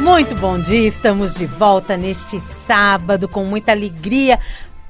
Muito bom dia, estamos de volta neste sábado com muita alegria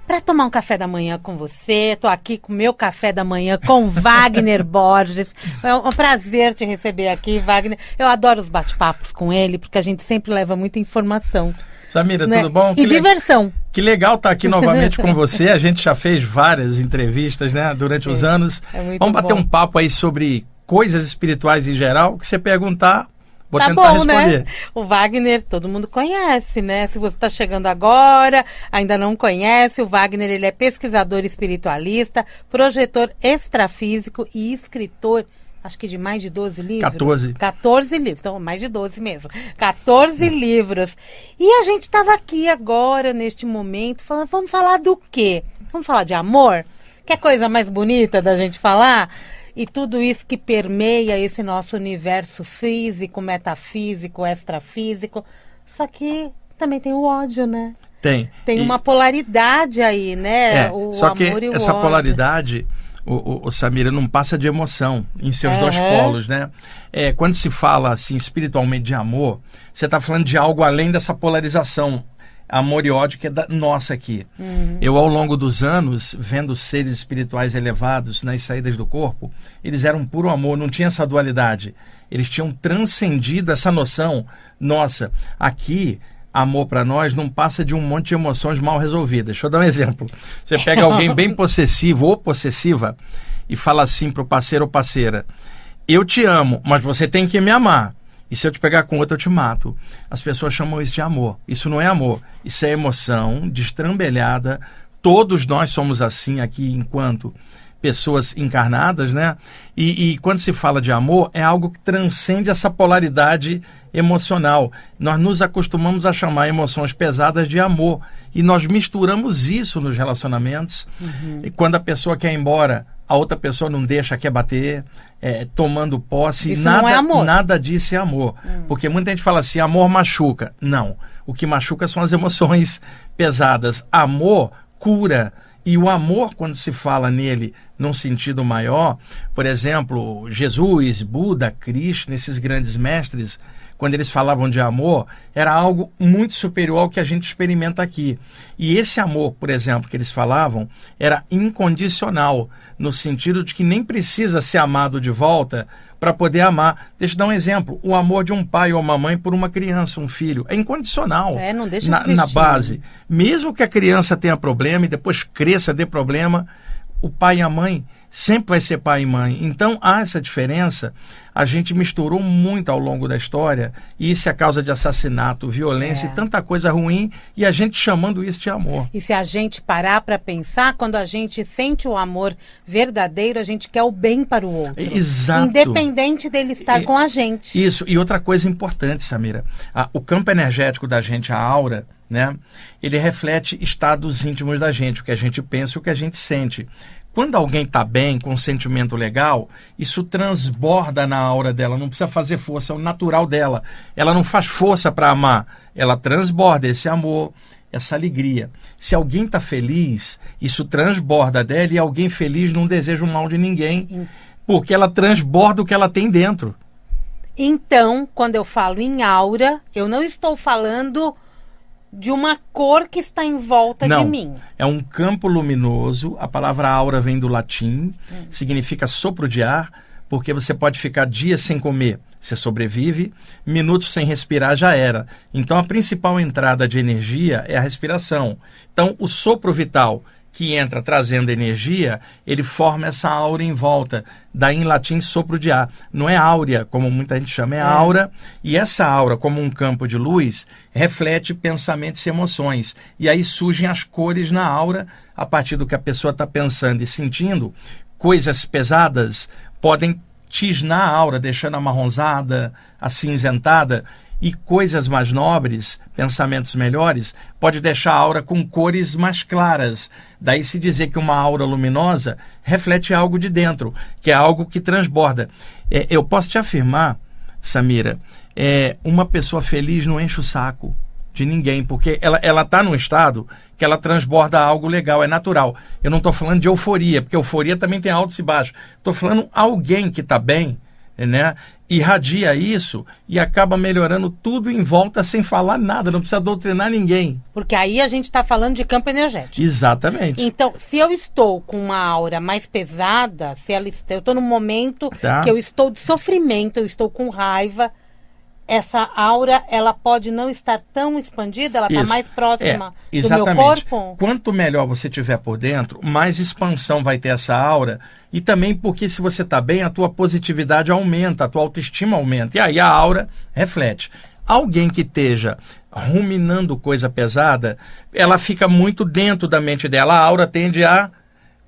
para tomar um café da manhã com você. Estou aqui com meu café da manhã com Wagner Borges. É um prazer te receber aqui, Wagner. Eu adoro os bate-papos com ele porque a gente sempre leva muita informação. Samira, né? tudo bom? E que diversão. Le... Que legal estar tá aqui novamente com você. A gente já fez várias entrevistas, né, durante os é, anos. É Vamos bater bom. um papo aí sobre coisas espirituais em geral. Que você perguntar, Vou tá bom, né? responder. Né? O Wagner, todo mundo conhece, né? Se você está chegando agora, ainda não conhece, o Wagner ele é pesquisador espiritualista, projetor extrafísico e escritor acho que de mais de 12 livros. 14. 14 livros, então mais de 12 mesmo. 14 hum. livros. E a gente estava aqui agora, neste momento, falando, vamos falar do quê? Vamos falar de amor? Que coisa mais bonita da gente falar? E tudo isso que permeia esse nosso universo físico, metafísico, extrafísico. Só que também tem o ódio, né? Tem. Tem e... uma polaridade aí, né? É, o só que essa ódio. polaridade, o, o, o, Samira, não passa de emoção em seus dois polos, né? É, quando se fala assim espiritualmente de amor, você está falando de algo além dessa polarização amor e ódio que é da nossa aqui. Uhum. Eu, ao longo dos anos, vendo seres espirituais elevados nas saídas do corpo, eles eram puro amor, não tinha essa dualidade. Eles tinham transcendido essa noção nossa. Aqui, amor para nós não passa de um monte de emoções mal resolvidas. Deixa eu dar um exemplo. Você pega alguém bem possessivo ou possessiva e fala assim para o parceiro ou parceira: Eu te amo, mas você tem que me amar. E se eu te pegar com outro, eu te mato. As pessoas chamam isso de amor. Isso não é amor. Isso é emoção destrambelhada. Todos nós somos assim aqui enquanto pessoas encarnadas, né? E, e, quando se fala de amor, é algo que transcende essa polaridade emocional. Nós nos acostumamos a chamar emoções pesadas de amor. E nós misturamos isso nos relacionamentos. Uhum. E quando a pessoa quer ir embora, a outra pessoa não deixa, quer bater, é, tomando posse. Isso nada, não é amor. nada disso é amor. Hum. Porque muita gente fala assim, amor machuca. Não. O que machuca são as emoções pesadas. Amor cura. E o amor, quando se fala nele num sentido maior, por exemplo, Jesus, Buda, Krishna, esses grandes mestres, quando eles falavam de amor, era algo muito superior ao que a gente experimenta aqui. E esse amor, por exemplo, que eles falavam, era incondicional, no sentido de que nem precisa ser amado de volta para poder amar. Deixa eu dar um exemplo. O amor de um pai ou uma mãe por uma criança, um filho, é incondicional. É, não deixa na, de na base. Mesmo que a criança tenha problema e depois cresça, dê problema, o pai e a mãe sempre vai ser pai e mãe. Então há essa diferença. A gente misturou muito ao longo da história e isso é causa de assassinato, violência é. e tanta coisa ruim e a gente chamando isso de amor. E se a gente parar para pensar, quando a gente sente o amor verdadeiro, a gente quer o bem para o outro. Exato. Independente dele estar e, com a gente. Isso. E outra coisa importante, Samira, a, o campo energético da gente, a aura, né? Ele reflete estados íntimos da gente, o que a gente pensa e o que a gente sente. Quando alguém está bem, com um sentimento legal, isso transborda na aura dela, não precisa fazer força, é o natural dela. Ela não faz força para amar, ela transborda esse amor, essa alegria. Se alguém está feliz, isso transborda dela e alguém feliz não deseja o mal de ninguém, porque ela transborda o que ela tem dentro. Então, quando eu falo em aura, eu não estou falando de uma cor que está em volta Não, de mim. É um campo luminoso. A palavra aura vem do latim, hum. significa sopro de ar, porque você pode ficar dias sem comer, você sobrevive, minutos sem respirar já era. Então a principal entrada de energia é a respiração. Então o sopro vital que entra trazendo energia, ele forma essa aura em volta. Daí em latim sopro de ar. Não é áurea, como muita gente chama, é, é. aura. E essa aura, como um campo de luz, reflete pensamentos e emoções. E aí surgem as cores na aura, a partir do que a pessoa está pensando e sentindo. Coisas pesadas podem tisnar a aura, deixando amarronzada, acinzentada e coisas mais nobres, pensamentos melhores, pode deixar a aura com cores mais claras. Daí se dizer que uma aura luminosa reflete algo de dentro, que é algo que transborda. É, eu posso te afirmar, Samira, é, uma pessoa feliz não enche o saco de ninguém, porque ela ela está num estado que ela transborda algo legal, é natural. Eu não estou falando de euforia, porque euforia também tem altos e baixos. Estou falando alguém que está bem, né? Irradia isso e acaba melhorando tudo em volta sem falar nada, não precisa doutrinar ninguém. Porque aí a gente está falando de campo energético. Exatamente. Então, se eu estou com uma aura mais pesada, se ela, eu estou num momento tá. que eu estou de sofrimento, eu estou com raiva, essa aura ela pode não estar tão expandida, ela está mais próxima é, do meu corpo? Quanto melhor você tiver por dentro, mais expansão vai ter essa aura. E também porque se você está bem, a tua positividade aumenta, a tua autoestima aumenta. E aí a aura reflete. Alguém que esteja ruminando coisa pesada, ela fica muito dentro da mente dela. A aura tende a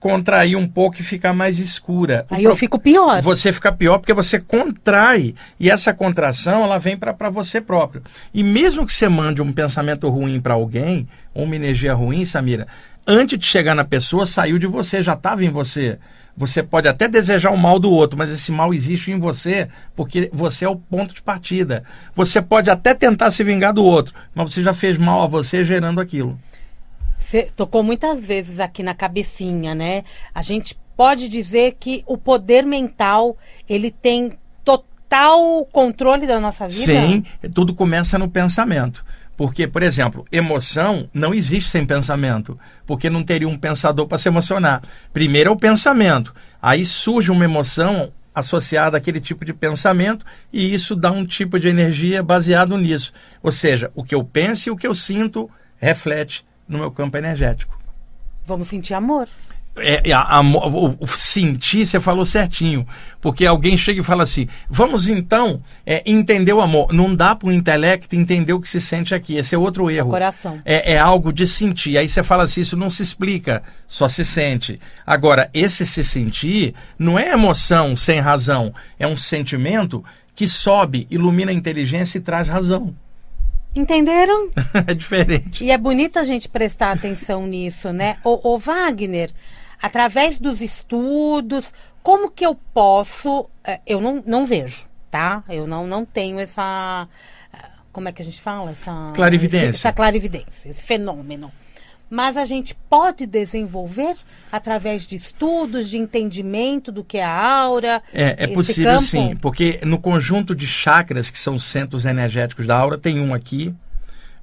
contrair um pouco e ficar mais escura. Aí eu fico pior. Você fica pior porque você contrai e essa contração ela vem para você próprio. E mesmo que você mande um pensamento ruim para alguém, ou uma energia ruim, Samira, antes de chegar na pessoa, saiu de você, já estava em você. Você pode até desejar o mal do outro, mas esse mal existe em você porque você é o ponto de partida. Você pode até tentar se vingar do outro, mas você já fez mal a você gerando aquilo. Você tocou muitas vezes aqui na cabecinha, né? A gente pode dizer que o poder mental, ele tem total controle da nossa vida? Sim, tudo começa no pensamento. Porque, por exemplo, emoção não existe sem pensamento, porque não teria um pensador para se emocionar. Primeiro é o pensamento, aí surge uma emoção associada àquele tipo de pensamento e isso dá um tipo de energia baseado nisso. Ou seja, o que eu penso e o que eu sinto reflete no meu campo energético. Vamos sentir amor. É, é a, a, o, sentir, você falou certinho. Porque alguém chega e fala assim: vamos então é, entender o amor. Não dá para o intelecto entender o que se sente aqui. Esse é outro erro. coração. É, é algo de sentir. Aí você fala assim: isso não se explica, só se sente. Agora, esse se sentir não é emoção sem razão. É um sentimento que sobe, ilumina a inteligência e traz razão. Entenderam? é diferente. E é bonito a gente prestar atenção nisso, né? O, o, Wagner, através dos estudos, como que eu posso. Eh, eu não, não vejo, tá? Eu não, não tenho essa. Eh, como é que a gente fala? Essa clarividência. Esse, essa clarividência, esse fenômeno mas a gente pode desenvolver através de estudos, de entendimento do que é a aura. É, é possível campo? sim, porque no conjunto de chakras, que são os centros energéticos da aura, tem um aqui,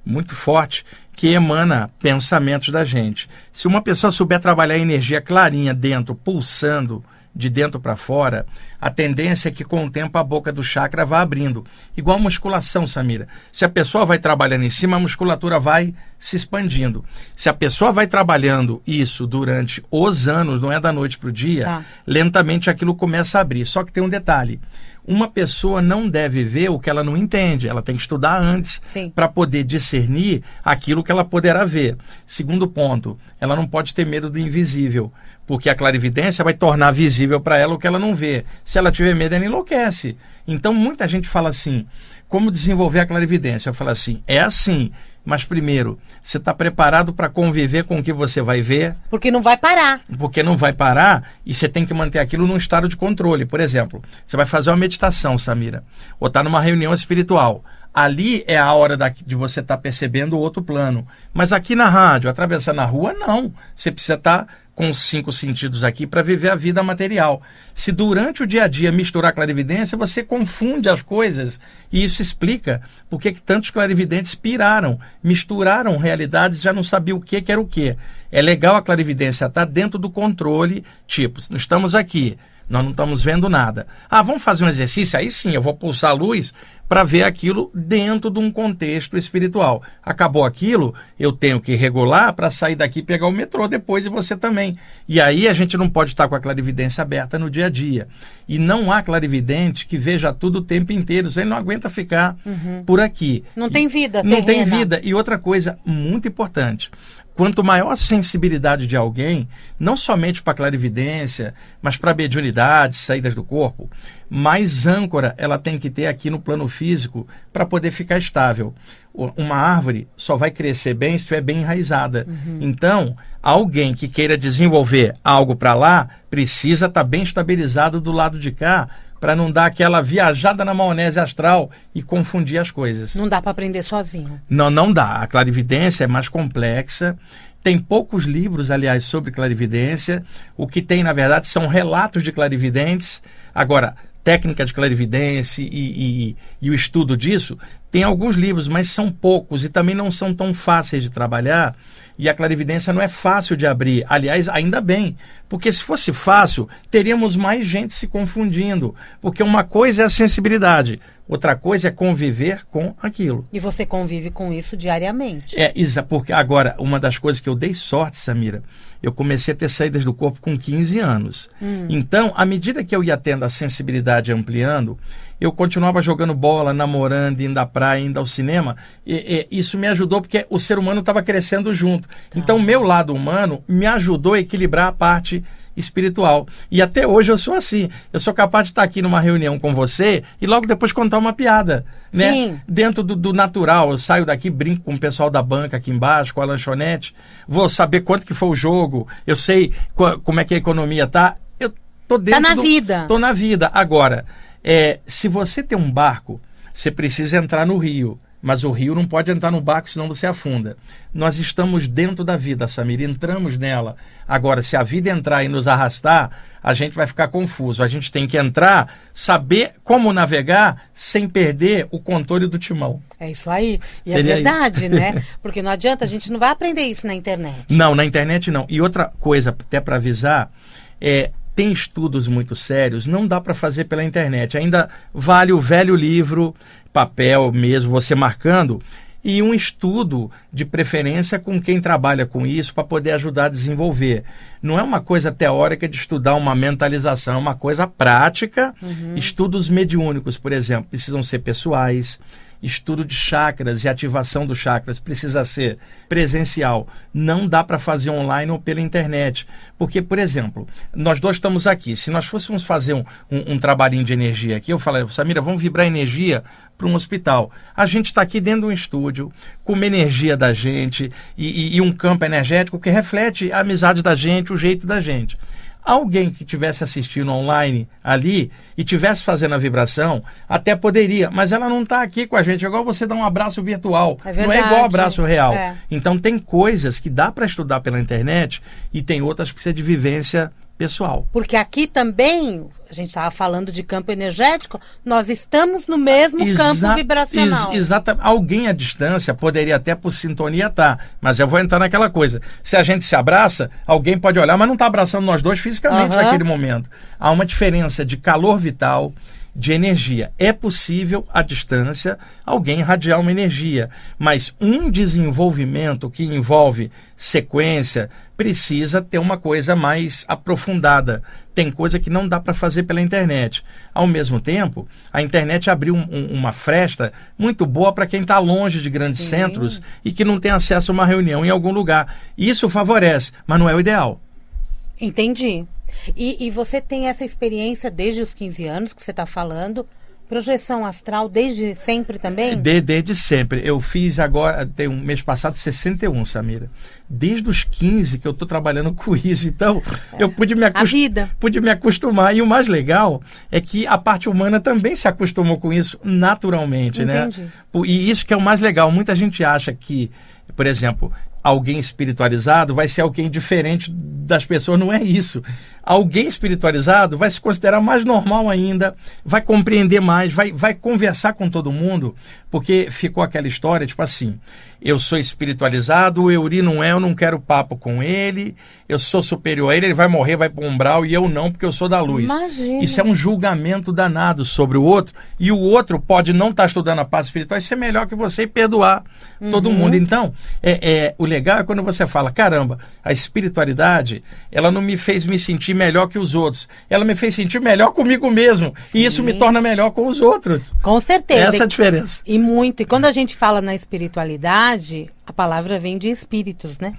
muito forte, que emana pensamentos da gente. Se uma pessoa souber trabalhar a energia clarinha dentro, pulsando, de dentro para fora, a tendência é que com o tempo a boca do chakra vá abrindo. Igual musculação, Samira. Se a pessoa vai trabalhando em cima, a musculatura vai se expandindo. Se a pessoa vai trabalhando isso durante os anos, não é da noite para o dia, tá. lentamente aquilo começa a abrir. Só que tem um detalhe uma pessoa não deve ver o que ela não entende. Ela tem que estudar antes para poder discernir aquilo que ela poderá ver. Segundo ponto, ela não pode ter medo do invisível, porque a clarividência vai tornar visível para ela o que ela não vê. Se ela tiver medo, ela enlouquece. Então, muita gente fala assim: como desenvolver a clarividência? Eu falo assim: é assim. Mas primeiro, você está preparado para conviver com o que você vai ver? Porque não vai parar. Porque não vai parar e você tem que manter aquilo num estado de controle. Por exemplo, você vai fazer uma meditação, Samira, ou está numa reunião espiritual. Ali é a hora da, de você estar tá percebendo o outro plano. Mas aqui na rádio, atravessando a rua, não. Você precisa estar tá com os cinco sentidos aqui para viver a vida material. Se durante o dia a dia misturar clarividência, você confunde as coisas. E isso explica por que tantos clarividentes piraram, misturaram realidades, já não sabiam o que, que era o que. É legal a clarividência tá dentro do controle, tipo, estamos aqui nós não estamos vendo nada. Ah, vamos fazer um exercício? Aí sim, eu vou pulsar a luz para ver aquilo dentro de um contexto espiritual. Acabou aquilo, eu tenho que regular para sair daqui e pegar o metrô depois e você também. E aí a gente não pode estar com a clarividência aberta no dia a dia. E não há clarividente que veja tudo o tempo inteiro. Você não aguenta ficar uhum. por aqui. Não tem vida, Não tem vida. E outra coisa muito importante. Quanto maior a sensibilidade de alguém, não somente para clarividência, mas para mediunidade, saídas do corpo, mais âncora ela tem que ter aqui no plano físico para poder ficar estável. Uma árvore só vai crescer bem se estiver bem enraizada. Uhum. Então, alguém que queira desenvolver algo para lá precisa estar tá bem estabilizado do lado de cá para não dar aquela viajada na maionese astral e confundir as coisas. Não dá para aprender sozinho. Não, não dá. A clarividência é mais complexa. Tem poucos livros, aliás, sobre clarividência. O que tem, na verdade, são relatos de clarividentes. Agora, técnica de clarividência e, e, e o estudo disso, tem alguns livros, mas são poucos e também não são tão fáceis de trabalhar. E a clarividência não é fácil de abrir. Aliás, ainda bem, porque se fosse fácil, teríamos mais gente se confundindo. Porque uma coisa é a sensibilidade, outra coisa é conviver com aquilo. E você convive com isso diariamente. É, Isa, porque agora, uma das coisas que eu dei sorte, Samira, eu comecei a ter saídas do corpo com 15 anos. Hum. Então, à medida que eu ia tendo a sensibilidade ampliando, eu continuava jogando bola, namorando, indo à praia, indo ao cinema. E, e isso me ajudou porque o ser humano estava crescendo junto. Tá. Então, o meu lado humano me ajudou a equilibrar a parte espiritual. E até hoje eu sou assim. Eu sou capaz de estar aqui numa reunião com você e logo depois contar uma piada. Né? Sim. Dentro do, do, natural. Eu saio daqui, brinco com o pessoal da banca aqui embaixo, com a lanchonete. Vou saber quanto que foi o jogo. Eu sei como é que a economia tá. Eu tô dentro. Tá na do, vida. Tô na vida. Agora, é, se você tem um barco, você precisa entrar no rio. Mas o rio não pode entrar no barco, senão você afunda. Nós estamos dentro da vida, Samir, entramos nela. Agora, se a vida entrar e nos arrastar, a gente vai ficar confuso. A gente tem que entrar, saber como navegar sem perder o controle do timão. É isso aí. E é Seria é verdade, isso. né? Porque não adianta, a gente não vai aprender isso na internet. Não, na internet não. E outra coisa, até para avisar, é tem estudos muito sérios, não dá para fazer pela internet. Ainda vale o velho livro, papel mesmo, você marcando, e um estudo de preferência com quem trabalha com isso para poder ajudar a desenvolver. Não é uma coisa teórica de estudar uma mentalização, é uma coisa prática. Uhum. Estudos mediúnicos, por exemplo, precisam ser pessoais estudo de chakras e ativação dos chakras precisa ser presencial. Não dá para fazer online ou pela internet. Porque, por exemplo, nós dois estamos aqui. Se nós fôssemos fazer um, um, um trabalhinho de energia aqui, eu falaria, Samira, vamos vibrar energia para um hospital. A gente está aqui dentro de um estúdio, com uma energia da gente e, e, e um campo energético que reflete a amizade da gente, o jeito da gente alguém que tivesse assistindo online ali e tivesse fazendo a vibração, até poderia, mas ela não está aqui com a gente. É igual você dar um abraço virtual. É não é igual abraço real. É. Então tem coisas que dá para estudar pela internet e tem outras que precisa de vivência pessoal. Porque aqui também, a gente estava falando de campo energético, nós estamos no mesmo Exa campo vibracional. Ex exatamente. Alguém à distância poderia até por sintonia estar, tá, mas eu vou entrar naquela coisa. Se a gente se abraça, alguém pode olhar, mas não está abraçando nós dois fisicamente uhum. naquele momento. Há uma diferença de calor vital, de energia. É possível, à distância, alguém irradiar uma energia, mas um desenvolvimento que envolve sequência precisa ter uma coisa mais aprofundada. Tem coisa que não dá para fazer pela internet. Ao mesmo tempo, a internet abriu um, um, uma fresta muito boa para quem está longe de grandes Sim. centros e que não tem acesso a uma reunião em algum lugar. Isso favorece, mas não é o ideal. Entendi. E, e você tem essa experiência desde os 15 anos que você está falando. Projeção astral desde sempre também? De, desde sempre. Eu fiz agora, tem um mês passado, 61, Samira. Desde os 15 que eu estou trabalhando com isso. Então, é. eu pude me, acost... pude me acostumar. E o mais legal é que a parte humana também se acostumou com isso naturalmente, né? Entendi. né? E isso que é o mais legal. Muita gente acha que, por exemplo, alguém espiritualizado vai ser alguém diferente das pessoas. Não é isso. Alguém espiritualizado vai se considerar mais normal ainda, vai compreender mais, vai, vai conversar com todo mundo, porque ficou aquela história, tipo assim, eu sou espiritualizado, o Euri não é, eu não quero papo com ele, eu sou superior a ele, ele vai morrer, vai para umbral e eu não, porque eu sou da luz. Imagina. Isso é um julgamento danado sobre o outro, e o outro pode não estar tá estudando a paz espiritual e ser melhor que você e perdoar uhum. todo mundo. Então, é, é, o legal é quando você fala, caramba, a espiritualidade, ela não me fez me sentir melhor que os outros. Ela me fez sentir melhor comigo mesmo. Sim. E isso me torna melhor com os outros. Com certeza. Essa é a diferença. E muito. E quando a gente fala na espiritualidade, a palavra vem de espíritos, né?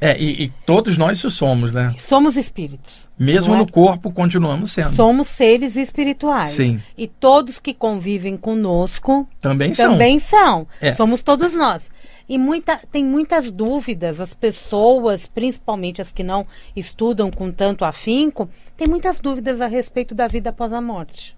É, e, e todos nós isso somos, né? Somos espíritos. Mesmo é? no corpo, continuamos sendo. Somos seres espirituais. Sim. E todos que convivem conosco também são. Também são. É. Somos todos nós. E muita, tem muitas dúvidas, as pessoas, principalmente as que não estudam com tanto afinco, têm muitas dúvidas a respeito da vida após a morte.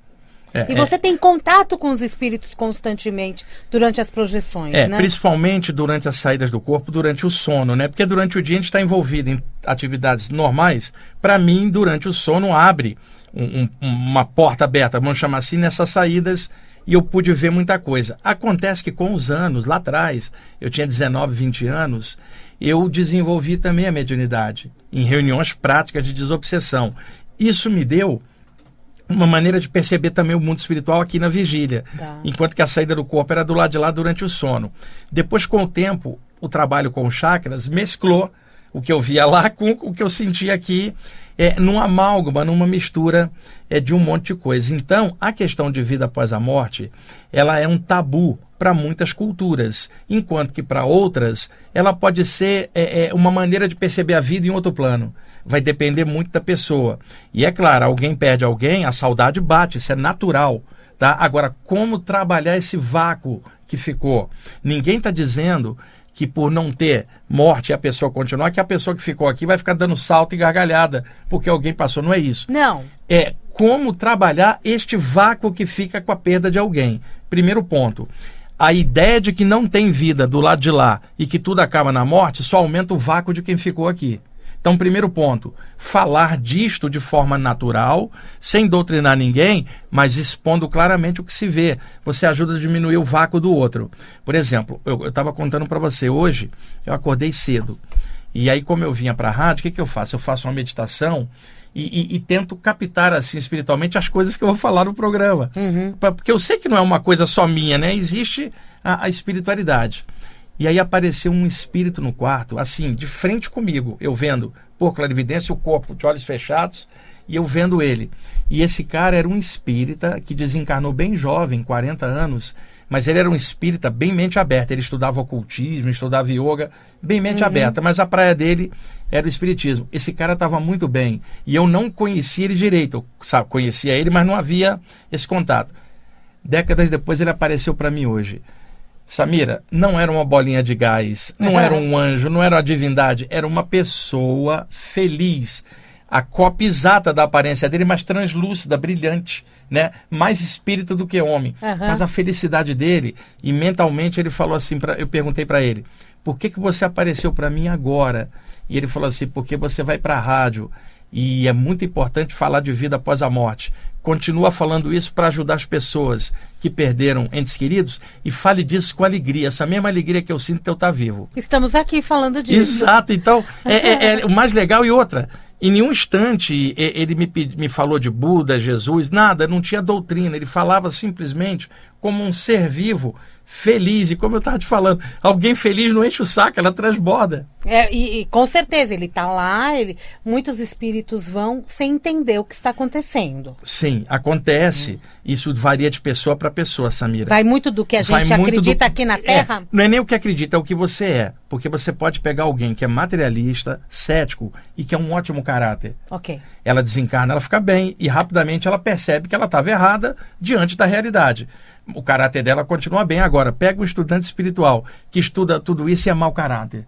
É, e você é, tem contato com os espíritos constantemente durante as projeções, é, né? Principalmente durante as saídas do corpo, durante o sono, né? Porque durante o dia a gente está envolvido em atividades normais. Para mim, durante o sono, abre um, um, uma porta aberta, vamos chamar assim, nessas saídas e eu pude ver muita coisa. Acontece que com os anos, lá atrás, eu tinha 19, 20 anos, eu desenvolvi também a mediunidade em reuniões práticas de desobsessão. Isso me deu uma maneira de perceber também o mundo espiritual aqui na vigília, tá. enquanto que a saída do corpo era do lado de lá durante o sono. Depois, com o tempo, o trabalho com chakras mesclou o que eu via lá com o que eu sentia aqui, é, num amálgama, numa mistura é, de um monte de coisa. Então, a questão de vida após a morte, ela é um tabu para muitas culturas, enquanto que para outras ela pode ser é, é, uma maneira de perceber a vida em outro plano. Vai depender muito da pessoa. E é claro, alguém perde alguém, a saudade bate, isso é natural. Tá? Agora, como trabalhar esse vácuo que ficou? Ninguém está dizendo que por não ter morte a pessoa continuar, que a pessoa que ficou aqui vai ficar dando salto e gargalhada porque alguém passou. Não é isso. Não. É como trabalhar este vácuo que fica com a perda de alguém. Primeiro ponto. A ideia de que não tem vida do lado de lá e que tudo acaba na morte só aumenta o vácuo de quem ficou aqui. Então, primeiro ponto, falar disto de forma natural, sem doutrinar ninguém, mas expondo claramente o que se vê. Você ajuda a diminuir o vácuo do outro. Por exemplo, eu estava contando para você hoje, eu acordei cedo. E aí, como eu vinha para a rádio, o que, que eu faço? Eu faço uma meditação e, e, e, tento captar assim espiritualmente as coisas que eu vou falar no programa. Uhum. Porque eu sei que não é uma coisa só minha, né? Existe a, a espiritualidade. E aí apareceu um espírito no quarto, assim, de frente comigo, eu vendo por clarividência o corpo de olhos fechados e eu vendo ele. E esse cara era um espírita que desencarnou bem jovem, 40 anos, mas ele era um espírita bem mente aberta. Ele estudava ocultismo, estudava yoga, bem mente uhum. aberta, mas a praia dele era o espiritismo. Esse cara estava muito bem e eu não conhecia ele direito. Eu sabe, conhecia ele, mas não havia esse contato. Décadas depois ele apareceu para mim hoje. Samira, não era uma bolinha de gás, não era um anjo, não era uma divindade, era uma pessoa feliz. A cópia exata da aparência dele, mas translúcida, brilhante, né? Mais espírito do que homem. Uhum. Mas a felicidade dele, e mentalmente ele falou assim, pra, eu perguntei para ele, por que, que você apareceu para mim agora? E ele falou assim, porque você vai para a rádio e é muito importante falar de vida após a morte continua falando isso para ajudar as pessoas que perderam entes queridos e fale disso com alegria, essa mesma alegria que eu sinto de eu estar vivo. Estamos aqui falando disso. Exato, então é, é, é o mais legal e outra. Em nenhum instante ele me, me falou de Buda, Jesus, nada, não tinha doutrina. Ele falava simplesmente como um ser vivo feliz. E como eu estava te falando, alguém feliz não enche o saco, ela transborda. É, e, e, com certeza, ele está lá, ele, muitos espíritos vão sem entender o que está acontecendo. Sim, acontece. Hum. Isso varia de pessoa para pessoa, Samira. Vai muito do que a gente acredita do... aqui na é, Terra? É, não é nem o que acredita, é o que você é. Porque você pode pegar alguém que é materialista, cético e que é um ótimo caráter. Ok. Ela desencarna, ela fica bem e rapidamente ela percebe que ela estava errada diante da realidade o caráter dela continua bem. Agora, pega um estudante espiritual que estuda tudo isso e é mau caráter.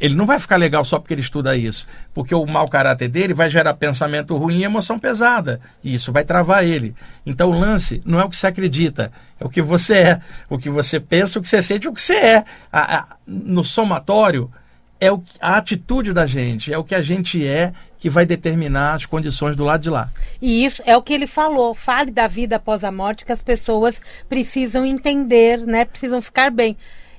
Ele não vai ficar legal só porque ele estuda isso, porque o mau caráter dele vai gerar pensamento ruim e emoção pesada, e isso vai travar ele. Então o lance não é o que você acredita, é o que você é, o que você pensa, o que você sente, o que você é. A, a, no somatório, é o, a atitude da gente, é o que a gente é que vai determinar as condições do lado de lá. E isso é o que ele falou. Fale da vida após a morte que as pessoas precisam entender, né? Precisam ficar bem.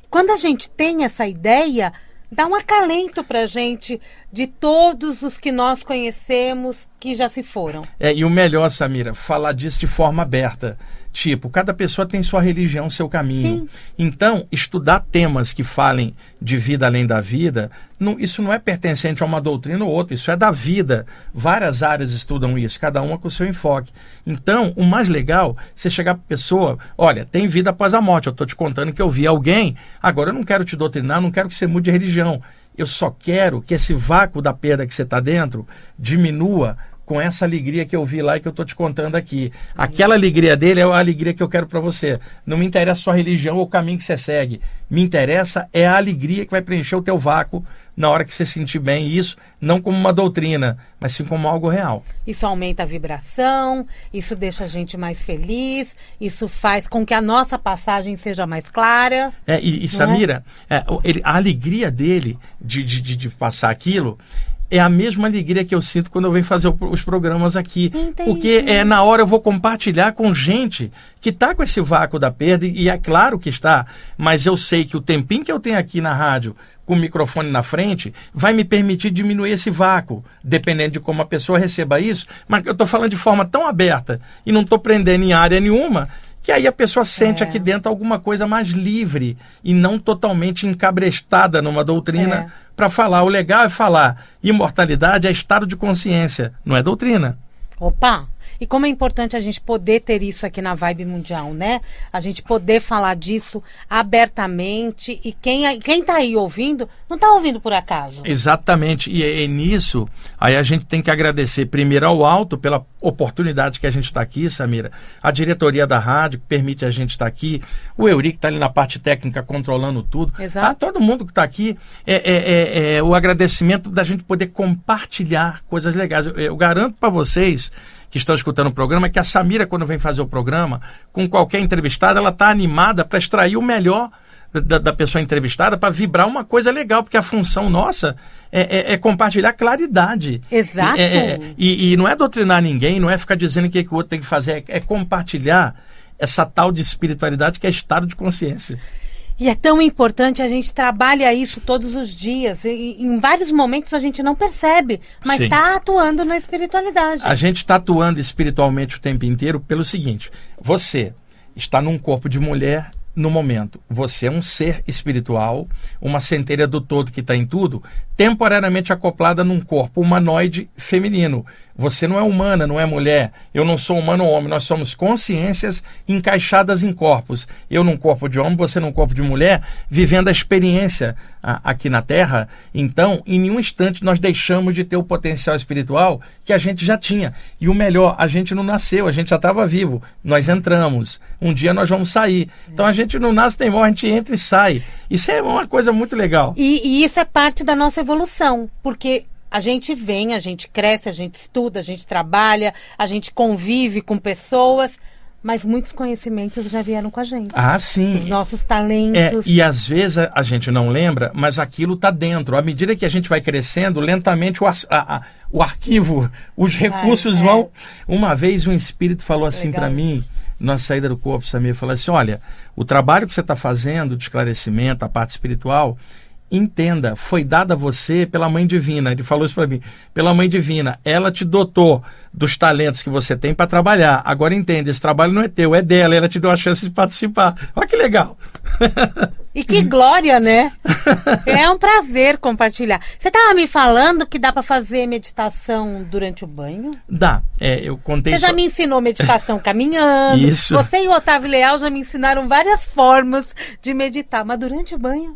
Quando a gente tem essa ideia, dá um acalento para gente de todos os que nós conhecemos que já se foram. É, e o melhor, Samira, falar disso de forma aberta. Tipo, cada pessoa tem sua religião, seu caminho. Sim. Então, estudar temas que falem de vida além da vida, não, isso não é pertencente a uma doutrina ou outra, isso é da vida. Várias áreas estudam isso, cada uma com o seu enfoque. Então, o mais legal, você chegar para a pessoa, olha, tem vida após a morte, eu estou te contando que eu vi alguém, agora eu não quero te doutrinar, não quero que você mude de religião. Eu só quero que esse vácuo da perda que você está dentro diminua com essa alegria que eu vi lá e que eu estou te contando aqui. Aquela alegria dele é a alegria que eu quero para você. Não me interessa a sua religião ou o caminho que você segue. Me interessa é a alegria que vai preencher o teu vácuo na hora que você sentir bem isso, não como uma doutrina, mas sim como algo real. Isso aumenta a vibração, isso deixa a gente mais feliz, isso faz com que a nossa passagem seja mais clara. É, e, e Samira, é? É, ele, a alegria dele de, de, de passar aquilo é a mesma alegria que eu sinto quando eu venho fazer os programas aqui. Entendi. Porque é na hora eu vou compartilhar com gente que está com esse vácuo da perda, e é claro que está, mas eu sei que o tempinho que eu tenho aqui na rádio, com o microfone na frente, vai me permitir diminuir esse vácuo, dependendo de como a pessoa receba isso. Mas eu estou falando de forma tão aberta e não estou prendendo em área nenhuma que aí a pessoa sente É. aqui dentro alguma coisa mais livre e não totalmente encabrestada numa doutrina É. para falar. O legal é falar imortalidade é estado de consciência, não é doutrina. Opa! E como é importante a gente poder ter isso aqui na Vibe Mundial, né? A gente poder falar disso abertamente e quem, quem tá aí ouvindo, não tá ouvindo por acaso. Exatamente. E, é- é nisso, aí a gente tem que agradecer primeiro ao alto pela oportunidade que a gente está aqui, Samira. A diretoria da rádio que permite a gente estar aqui. O Eurico está ali na parte técnica controlando tudo. Exato. A todo mundo que está aqui. É, é- é- é o agradecimento da gente poder compartilhar coisas legais. Eu, eu garanto para vocês que estão escutando o programa que a Samira, quando vem fazer o programa, com qualquer entrevistada, ela está animada para extrair o melhor da, da pessoa entrevistada para vibrar uma coisa legal, porque a função nossa é, é- é compartilhar claridade. Exato. E, é- é- e- e não é doutrinar ninguém, não é ficar dizendo o que, que o outro tem que fazer, é, é compartilhar essa tal de espiritualidade que é estado de consciência. E é tão importante, a gente trabalha isso todos os dias. E, em vários momentos a gente não percebe, mas está atuando na espiritualidade. A gente está atuando espiritualmente o tempo inteiro pelo seguinte: você está num corpo de mulher no momento. Você é um ser espiritual, uma centelha do todo que está em tudo, temporariamente acoplada num corpo humanoide feminino. Você não é humana, não é mulher. Eu não sou humano ou homem. Nós somos consciências encaixadas em corpos. Eu num corpo de homem, você num corpo de mulher, vivendo a experiência a- aqui na Terra. Então, em nenhum instante nós deixamos de ter o potencial espiritual que a gente já tinha. E o melhor, a gente não nasceu, a gente já estava vivo. Nós entramos. Um dia nós vamos sair. Então a gente não nasce nem morre, a gente entra e sai. Isso é uma coisa muito legal. E, e isso é parte da nossa evolução, porque a gente vem, a gente cresce, a gente estuda, a gente trabalha, a gente convive com pessoas, mas muitos conhecimentos já vieram com a gente. Ah, sim. Os nossos É, talentos. e às vezes a, a gente não lembra, mas aquilo está dentro. À medida que a gente vai crescendo, lentamente o, a- a- o arquivo, os recursos é. vão. Uma vez um espírito falou assim Legal para mim, na saída do corpo, Samir, falou assim: olha, o trabalho que você está fazendo de esclarecimento, a parte espiritual, entenda, foi dada a você pela Mãe Divina. Ele falou isso para mim, pela Mãe Divina. Ela te dotou dos talentos que você tem para trabalhar. Agora entenda, esse trabalho não é teu, é dela. Ela te deu a chance de participar. Olha que legal. E que glória, né? é um prazer compartilhar. Você estava me falando que dá para fazer meditação durante o banho? Dá. É, eu contei Você já me ensinou meditação caminhando. Isso. Você e o Otávio Leal já me ensinaram várias formas de meditar, mas durante o banho?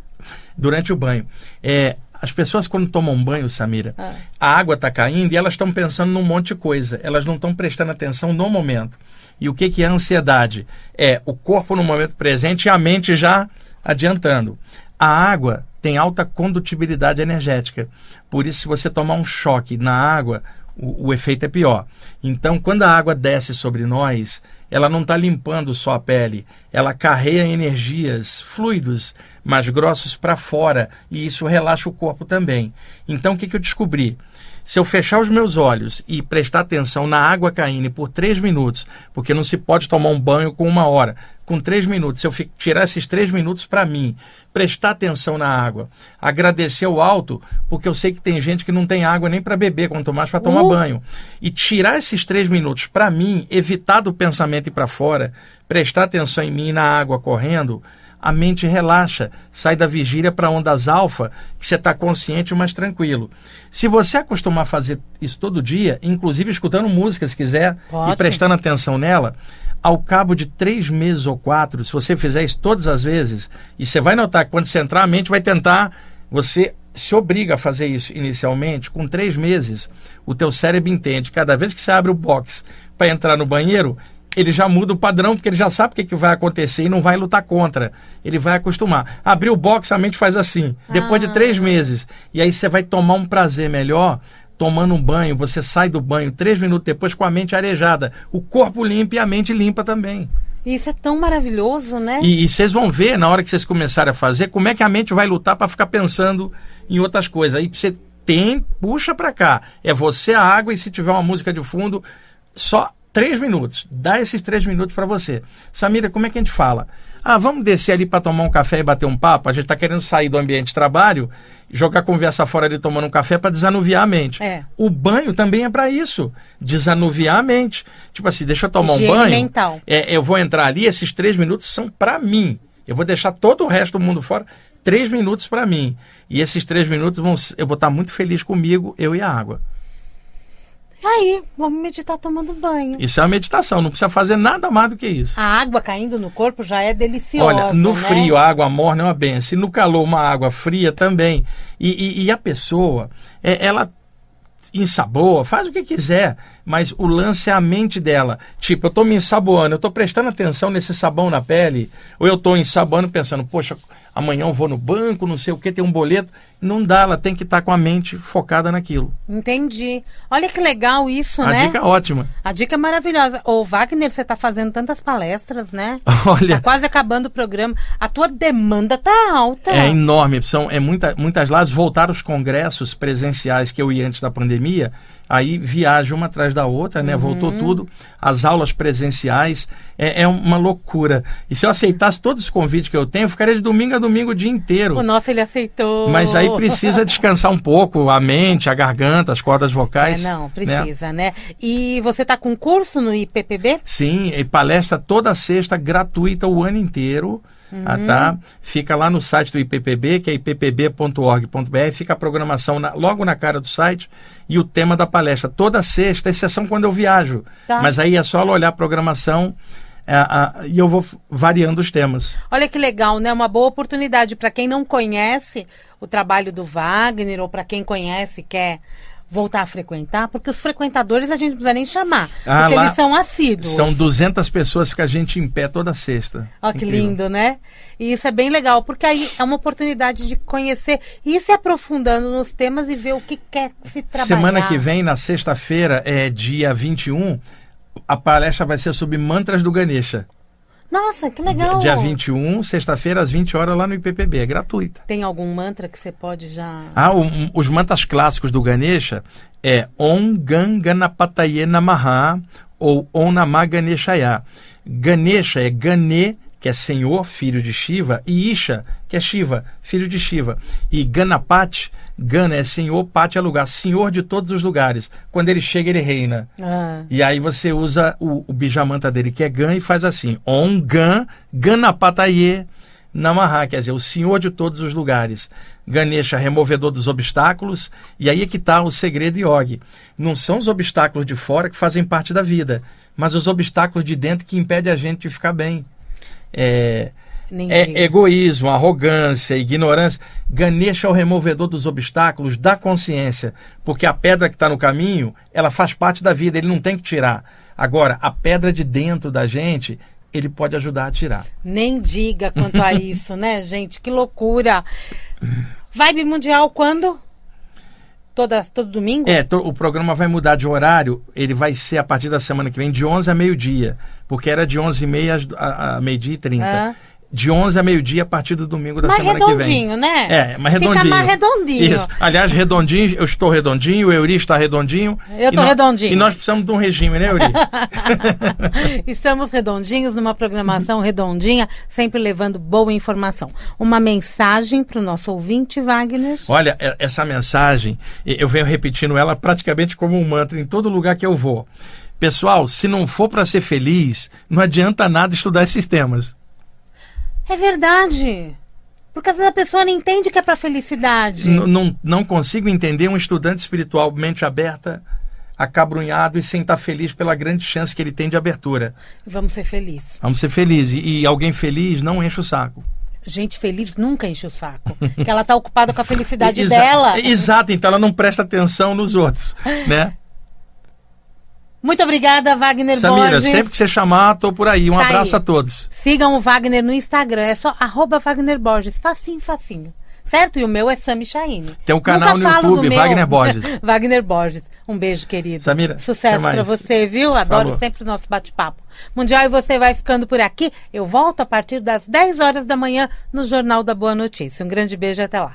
Durante o banho. É, as pessoas quando tomam banho, Samira, Ah. a água está caindo e elas estão pensando num monte de coisa. Elas não estão prestando atenção no momento. E o que, que é a ansiedade? É o corpo no momento presente e a mente já adiantando. A água tem alta condutibilidade energética. Por isso, se você tomar um choque na água, o, o efeito é pior. Então, quando a água desce sobre nós, ela não está limpando só a pele, ela carrega energias, fluidos mais grossos para fora e isso relaxa o corpo também. Então, o que, que eu descobri? Se eu fechar os meus olhos e prestar atenção na água caindo por três minutos, porque não se pode tomar um banho com uma hora, com três minutos, se eu tirar esses três minutos para mim, prestar atenção na água, agradecer o alto, porque eu sei que tem gente que não tem água nem para beber, quanto mais para tomar Uh. banho. E tirar esses três minutos para mim, evitar do pensamento ir para fora, prestar atenção em mim na água correndo, a mente relaxa, sai da vigília para ondas alfa, que você está consciente, mais tranquilo. Se você acostumar a fazer isso todo dia, inclusive escutando música se quiser e prestando atenção nela, ao cabo de três meses ou quatro, se você fizer isso todas as vezes, e você vai notar que quando você entrar, a mente vai tentar, você se obriga a fazer isso inicialmente, com três meses, o teu cérebro entende, cada vez que você abre o box para entrar no banheiro, ele já muda o padrão, porque ele já sabe o que, que vai acontecer e não vai lutar contra. Ele vai acostumar. Abriu o box, a mente faz assim. Depois de Ah. três meses. E aí você vai tomar um prazer melhor tomando um banho. Você sai do banho três minutos depois com a mente arejada. O corpo limpa e a mente limpa também. Isso é tão maravilhoso, né? E, e vocês vão ver, na hora que vocês começarem a fazer, como é que a mente vai lutar para ficar pensando em outras coisas. Aí você tem, puxa para cá. É você a água e se tiver uma música de fundo, só três minutos. Dá esses três minutos para você. Samira, como é que a gente fala? Ah, vamos descer ali para tomar um café e bater um papo? A gente está querendo sair do ambiente de trabalho, jogar conversa fora ali tomando um café para desanuviar a mente. É. O banho também é para isso, desanuviar a mente. Tipo assim, deixa eu tomar Higiene um banho. mental. É, eu vou entrar ali, esses três minutos são para mim. Eu vou deixar todo o resto do mundo fora. Três minutos para mim. E esses três minutos vão, eu vou estar muito feliz comigo, eu e a água. Aí, vamos meditar tomando banho. Isso é uma meditação, não precisa fazer nada mais do que isso. A água caindo no corpo já é deliciosa. Olha, no né? frio a água morna é uma benção, e no calor uma água fria também. E, e- e a pessoa, é, ela ensaboa, faz o que quiser, mas o lance é a mente dela. Tipo, eu tô me ensaboando, eu tô prestando atenção nesse sabão na pele, ou eu tô ensaboando pensando, poxa, amanhã eu vou no banco, não sei o que, tem um boleto. Não dá, ela tem que estar com a mente focada naquilo. Entendi. Olha que legal isso, a né? dica é ótima. A dica é maravilhosa. Ô, Wagner, você tá fazendo tantas palestras, né? Olha, Tá quase acabando o programa. A tua demanda tá alta. É enorme. São, é muita, muitas lá voltaram os congressos presenciais que eu ia antes da pandemia. Aí viaja uma atrás da outra, né? Voltou tudo. As aulas presenciais. É, é uma loucura. E se eu aceitasse todos os convites que eu tenho, eu ficaria de domingo a domingo o dia inteiro. O nosso ele aceitou. Mas aí precisa descansar um pouco a mente, a garganta, as cordas É, vocais. não, né? precisa, né? E você tá com curso no IPPB? Sim, e palestra toda sexta gratuita o ano inteiro. Ah, tá? Fica lá no site do IPPB, que é ippb.org.br, fica a programação na- logo na cara do site e o tema da palestra. Toda sexta, exceção quando eu viajo. Tá. Mas aí é só olhar a programação ah, e eu vou variando os temas. Olha que legal, né? Uma boa oportunidade para quem não conhece o trabalho do Wagner ou para quem conhece e quer voltar a frequentar, porque os frequentadores a gente não precisa nem chamar, Ah, porque eles são assíduos. São 200 pessoas que a gente em pé toda sexta. Ó, que Incrível. lindo, né? E isso é bem legal, porque aí é uma oportunidade de conhecer e ir se aprofundando nos temas e ver o que quer se trabalhar. Semana que vem, na sexta-feira, é dia 21, a palestra vai ser sobre mantras do Ganesha. Nossa, que legal. Dia 21, sexta-feira, às 20 horas, lá no IPPB. É gratuita. Tem algum mantra que você pode já. Ah, o- um- os mantras clássicos do Ganesha é Om Gan Ganapataye Namaha ou Om Namah Ganeshaya. Ganesha é Gane, que é Senhor, filho de Shiva, e Isha, que é Shiva, filho de Shiva. E Ganapati, Gana é Senhor, Pati é lugar, Senhor de todos os lugares. Quando ele chega, ele reina. Ah, E aí você usa o, o bijamanta dele, que é Gan, e faz assim: Om Gan Ganapataye Namaha, quer dizer, o Senhor de todos os lugares. Ganesha, removedor dos obstáculos. E aí é que está o segredo yogi. Não são os obstáculos de fora que fazem parte da vida, mas os obstáculos de dentro que impedem a gente de ficar bem. É, é egoísmo, arrogância, ignorância. Ganesha é o removedor dos obstáculos da consciência, porque a pedra que está no caminho, ela faz parte da vida, ele não tem que tirar. Agora, a pedra de dentro da gente, ele pode ajudar a tirar. Nem diga quanto a isso, né, gente? Que loucura. Vibe Mundial quando? Toda, todo domingo? É, to- o programa vai mudar de horário, ele vai ser a partir da semana que vem de 11 a meio-dia, porque era de 11h30 às- a, a meio-dia e 30. Ah. De 11 a meio-dia a partir do domingo da mais semana que vem. redondinho, né? É, mais redondinho. Fica mais redondinho. Isso. Aliás, redondinho, eu estou redondinho, o Euri está redondinho. Eu E nó- redondinho. E nós precisamos de um regime, né, Euri? Estamos redondinhos numa programação redondinha, sempre levando boa informação. Uma mensagem para o nosso ouvinte, Wagner. Olha, essa mensagem, eu venho repetindo ela praticamente como um mantra em todo lugar que eu vou. Pessoal, se não for para ser feliz, não adianta nada estudar esses temas. É verdade. Porque às vezes a pessoa não entende que é para felicidade. N- Não, não consigo entender um estudante espiritual mente aberta, acabrunhado e sem estar feliz pela grande chance que ele tem de abertura. Vamos ser felizes. Vamos ser felizes. E, e alguém feliz não enche o saco. Gente feliz nunca enche o saco. que ela tá ocupada com a felicidade Exa- dela. Exato, então ela não presta atenção nos outros, né? Muito obrigada, Wagner Samira, Borges. sempre que você chamar, tô por aí. Um Tá abraço aí. a todos. Sigam o Wagner no Instagram, é só arroba Wagner Borges. Facinho, facinho. Certo? E o meu é Sami Chaine. Tem um canal Nunca no YouTube, meu. Wagner Borges. Wagner Borges. Um beijo, querido. Samira, Sucesso pra você, viu? Adoro Falou. sempre o nosso bate-papo. Mundial e você vai ficando por aqui. Eu volto a partir das 10 horas da manhã no Jornal da Boa Notícia. Um grande beijo e até lá.